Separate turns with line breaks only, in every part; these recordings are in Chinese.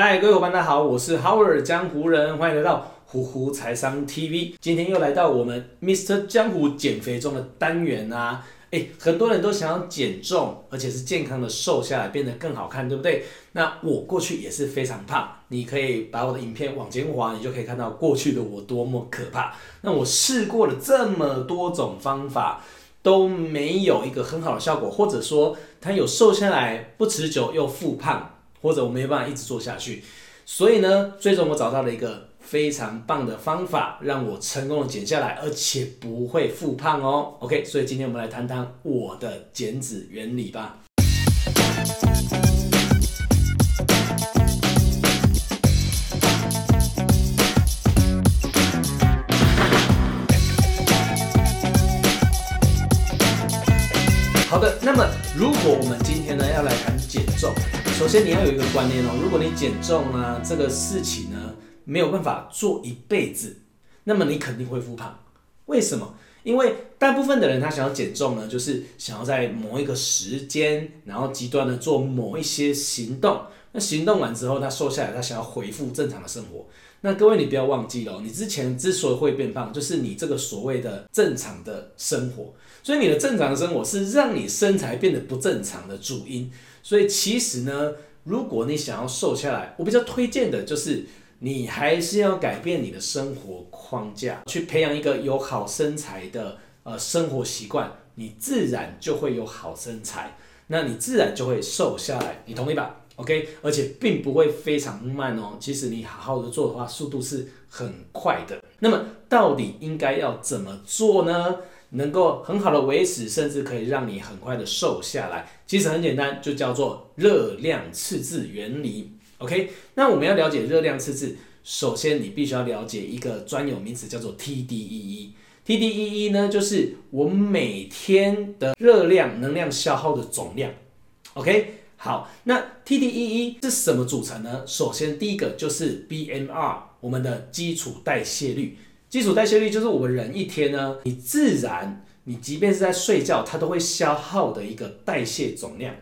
嗨，各位伙伴，大家好，我是 Howard 江湖人，欢迎来到虎虎财商 TV。今天又来到我们 Mr 江湖减肥中的单元啊！诶，很多人都想要减重，而且是健康的瘦下来，变得更好看，对不对？那我过去也是非常胖，你可以把我的影片往前滑，你就可以看到过去的我多么可怕。那我试过了这么多种方法，都没有一个很好的效果，或者说它有瘦下来不持久又复胖。或者我没有办法一直做下去，所以呢，最终我找到了一个非常棒的方法，让我成功的减下来，而且不会复胖哦。OK，所以今天我们来谈谈我的减脂原理吧。好的，那么如果我们今天呢要来谈减重。首先你要有一个观念哦，如果你减重啊这个事情呢没有办法做一辈子，那么你肯定会复胖。为什么？因为大部分的人他想要减重呢，就是想要在某一个时间，然后极端的做某一些行动。那行动完之后，他瘦下来，他想要恢复正常的生活。那各位你不要忘记了，你之前之所以会变胖，就是你这个所谓的正常的生活。所以你的正常生活是让你身材变得不正常的主因。所以其实呢，如果你想要瘦下来，我比较推荐的就是你还是要改变你的生活框架，去培养一个有好身材的呃生活习惯，你自然就会有好身材，那你自然就会瘦下来，你同意吧？OK，而且并不会非常慢哦。其实你好好的做的话，速度是很快的。那么到底应该要怎么做呢？能够很好的维持，甚至可以让你很快的瘦下来。其实很简单，就叫做热量赤字原理。OK，那我们要了解热量赤字，首先你必须要了解一个专有名词，叫做 TDEE。TDEE 呢，就是我每天的热量能量消耗的总量。OK，好，那 TDEE 是什么组成呢？首先第一个就是 BMR，我们的基础代谢率。基础代谢率就是我们人一天呢，你自然，你即便是在睡觉，它都会消耗的一个代谢总量，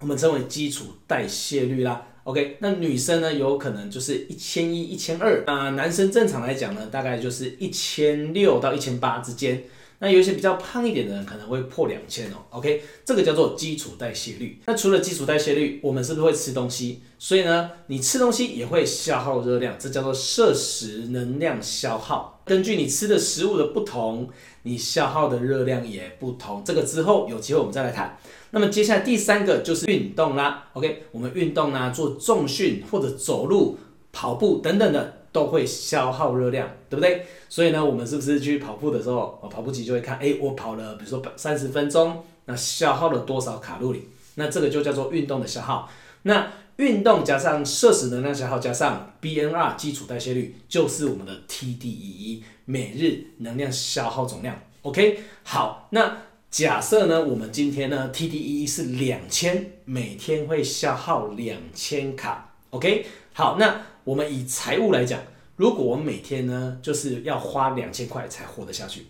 我们称为基础代谢率啦。OK，那女生呢，有可能就是一千一、一千二啊，男生正常来讲呢，大概就是一千六到一千八之间。那有一些比较胖一点的人可能会破两千哦，OK，这个叫做基础代谢率。那除了基础代谢率，我们是不是会吃东西？所以呢，你吃东西也会消耗热量，这叫做摄食能量消耗。根据你吃的食物的不同，你消耗的热量也不同。这个之后有机会我们再来谈。那么接下来第三个就是运动啦，OK，我们运动啊，做重训或者走路、跑步等等的。都会消耗热量，对不对？所以呢，我们是不是去跑步的时候，跑步机就会看，诶，我跑了，比如说三十分钟，那消耗了多少卡路里？那这个就叫做运动的消耗。那运动加上摄食能量消耗加上 BMR 基础代谢率，就是我们的 TDEE 每日能量消耗总量。OK，好，那假设呢，我们今天呢 TDEE 是两千，每天会消耗两千卡。OK，好，那。我们以财务来讲，如果我每天呢就是要花两千块才活得下去，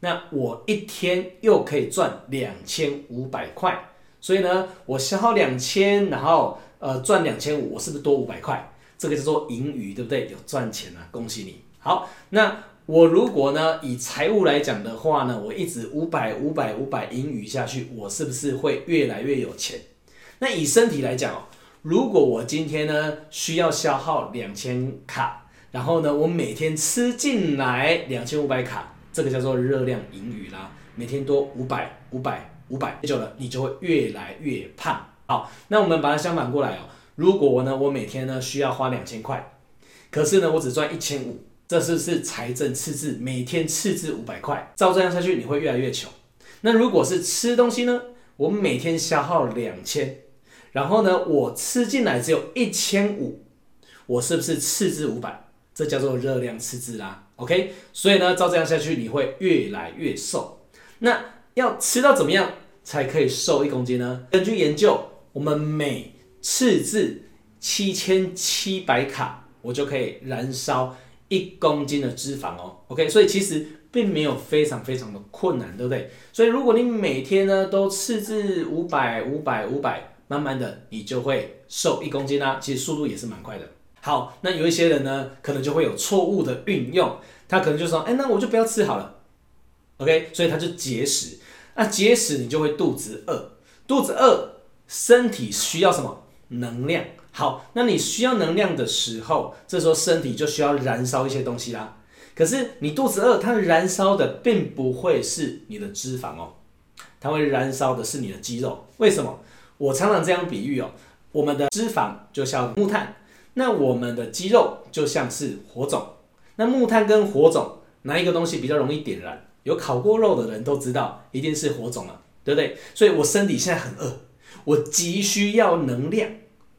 那我一天又可以赚两千五百块，所以呢，我消耗两千，然后呃赚两千五，我是不是多五百块？这个叫做盈余，对不对？有赚钱啊，恭喜你。好，那我如果呢以财务来讲的话呢，我一直五百五百五百盈余下去，我是不是会越来越有钱？那以身体来讲哦。如果我今天呢需要消耗两千卡，然后呢我每天吃进来两千五百卡，这个叫做热量盈余啦。每天多五百五百五百，久了你就会越来越胖。好，那我们把它相反过来哦。如果我呢我每天呢需要花两千块，可是呢我只赚一千五，这是是财政赤字？每天赤字五百块，照这样下去你会越来越穷。那如果是吃东西呢，我每天消耗两千。然后呢，我吃进来只有一千五，我是不是赤字五百？这叫做热量赤字啦。OK，所以呢，照这样下去，你会越来越瘦。那要吃到怎么样才可以瘦一公斤呢？根据研究，我们每赤字七千七百卡，我就可以燃烧一公斤的脂肪哦。OK，所以其实并没有非常非常的困难，对不对？所以如果你每天呢都赤字五百五百五百。慢慢的你就会瘦一公斤啦。其实速度也是蛮快的。好，那有一些人呢，可能就会有错误的运用，他可能就说，哎，那我就不要吃好了，OK，所以他就节食。那节食你就会肚子饿，肚子饿，身体需要什么？能量。好，那你需要能量的时候，这时候身体就需要燃烧一些东西啦。可是你肚子饿，它燃烧的并不会是你的脂肪哦，它会燃烧的是你的肌肉。为什么？我常常这样比喻哦，我们的脂肪就像木炭。那我们的肌肉就像是火种，那木炭跟火种哪一个东西比较容易点燃？有烤过肉的人都知道，一定是火种了，对不对？所以我身体现在很饿，我急需要能量，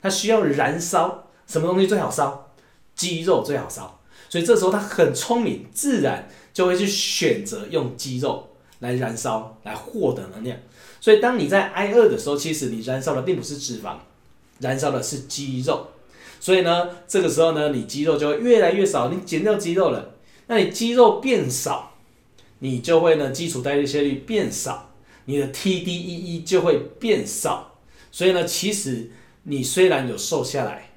它需要燃烧，什么东西最好烧？肌肉最好烧，所以这时候它很聪明，自然就会去选择用肌肉来燃烧，来获得能量。所以当你在挨饿的时候，其实你燃烧的并不是脂肪，燃烧的是肌肉。所以呢，这个时候呢，你肌肉就会越来越少。你减掉肌肉了，那你肌肉变少，你就会呢，基础代谢率变少，你的 TDEE 就会变少。所以呢，其实你虽然有瘦下来，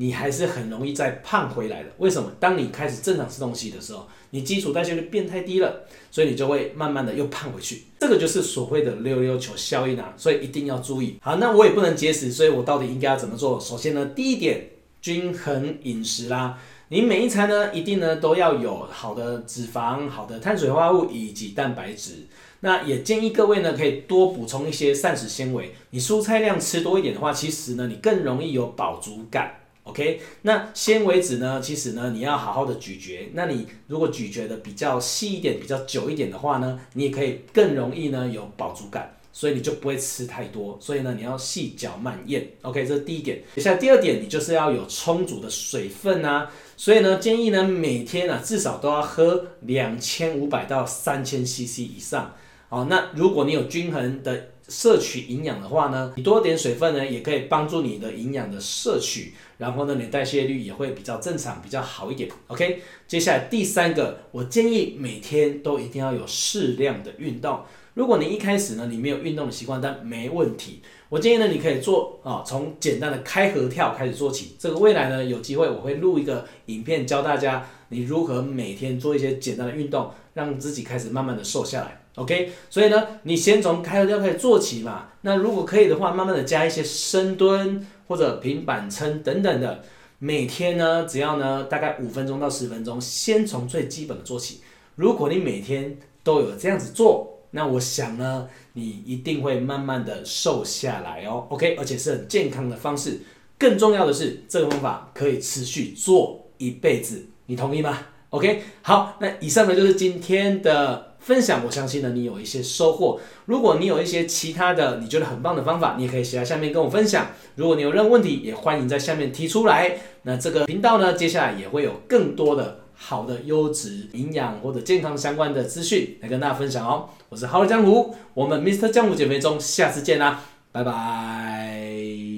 你还是很容易再胖回来的。为什么？当你开始正常吃东西的时候，你基础代谢率变太低了，所以你就会慢慢的又胖回去。这个就是所谓的溜溜球效应啊，所以一定要注意。好，那我也不能节食，所以我到底应该要怎么做？首先呢，第一点。均衡饮食啦，你每一餐呢，一定呢都要有好的脂肪、好的碳水化合物以及蛋白质。那也建议各位呢，可以多补充一些膳食纤维。你蔬菜量吃多一点的话，其实呢，你更容易有饱足感。OK，那纤维质呢，其实呢，你要好好的咀嚼。那你如果咀嚼的比较细一点、比较久一点的话呢，你也可以更容易呢有饱足感。所以你就不会吃太多，所以呢，你要细嚼慢咽，OK，这是第一点。接下来第二点，你就是要有充足的水分啊。所以呢，建议呢每天啊至少都要喝两千五百到三千 CC 以上。好，那如果你有均衡的摄取营养的话呢，你多点水分呢也可以帮助你的营养的摄取，然后呢，你代谢率也会比较正常，比较好一点。OK，接下来第三个，我建议每天都一定要有适量的运动。如果你一开始呢，你没有运动的习惯，但没问题。我建议呢，你可以做啊，从简单的开合跳开始做起。这个未来呢，有机会我会录一个影片教大家，你如何每天做一些简单的运动，让自己开始慢慢的瘦下来。OK，所以呢，你先从开合跳开始做起嘛。那如果可以的话，慢慢的加一些深蹲或者平板撑等等的。每天呢，只要呢大概五分钟到十分钟，先从最基本的做起。如果你每天都有这样子做，那我想呢，你一定会慢慢的瘦下来哦，OK，而且是很健康的方式。更重要的是，这个方法可以持续做一辈子，你同意吗？OK，好，那以上呢就是今天的分享。我相信呢，你有一些收获。如果你有一些其他的你觉得很棒的方法，你也可以写在下面跟我分享。如果你有任何问题，也欢迎在下面提出来。那这个频道呢，接下来也会有更多的。好的优质营养或者健康相关的资讯来跟大家分享哦，我是好的江湖，我们 Mr. 江湖减肥中，下次见啦，拜拜。